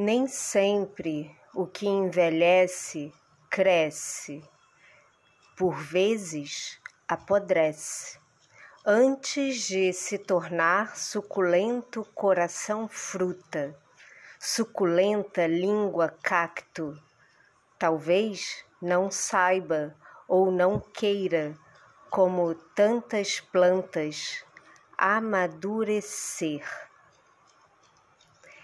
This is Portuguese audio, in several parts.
Nem sempre o que envelhece cresce, por vezes apodrece. Antes de se tornar suculento coração fruta, suculenta língua cacto, talvez não saiba ou não queira, como tantas plantas, amadurecer.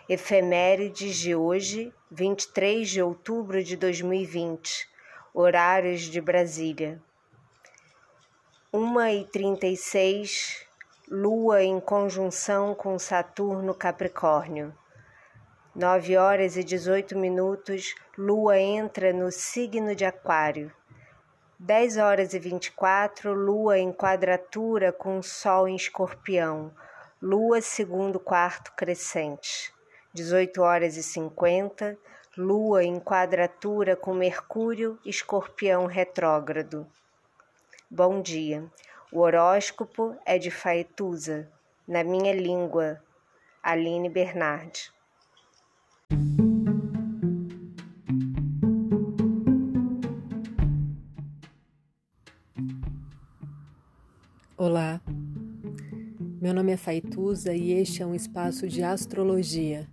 Efemérides de hoje, 23 de outubro de 2020, horários de Brasília. 1h36, Lua em conjunção com Saturno Capricórnio. 9 horas e 18 minutos, Lua entra no signo de Aquário. 10 horas e 24, Lua em quadratura com Sol em Escorpião. Lua segundo quarto crescente. 18 horas e 50, Lua em quadratura com Mercúrio, Escorpião retrógrado. Bom dia. O horóscopo é de Faetusa, na minha língua, Aline Bernardi. Olá, meu nome é Faituza e este é um espaço de astrologia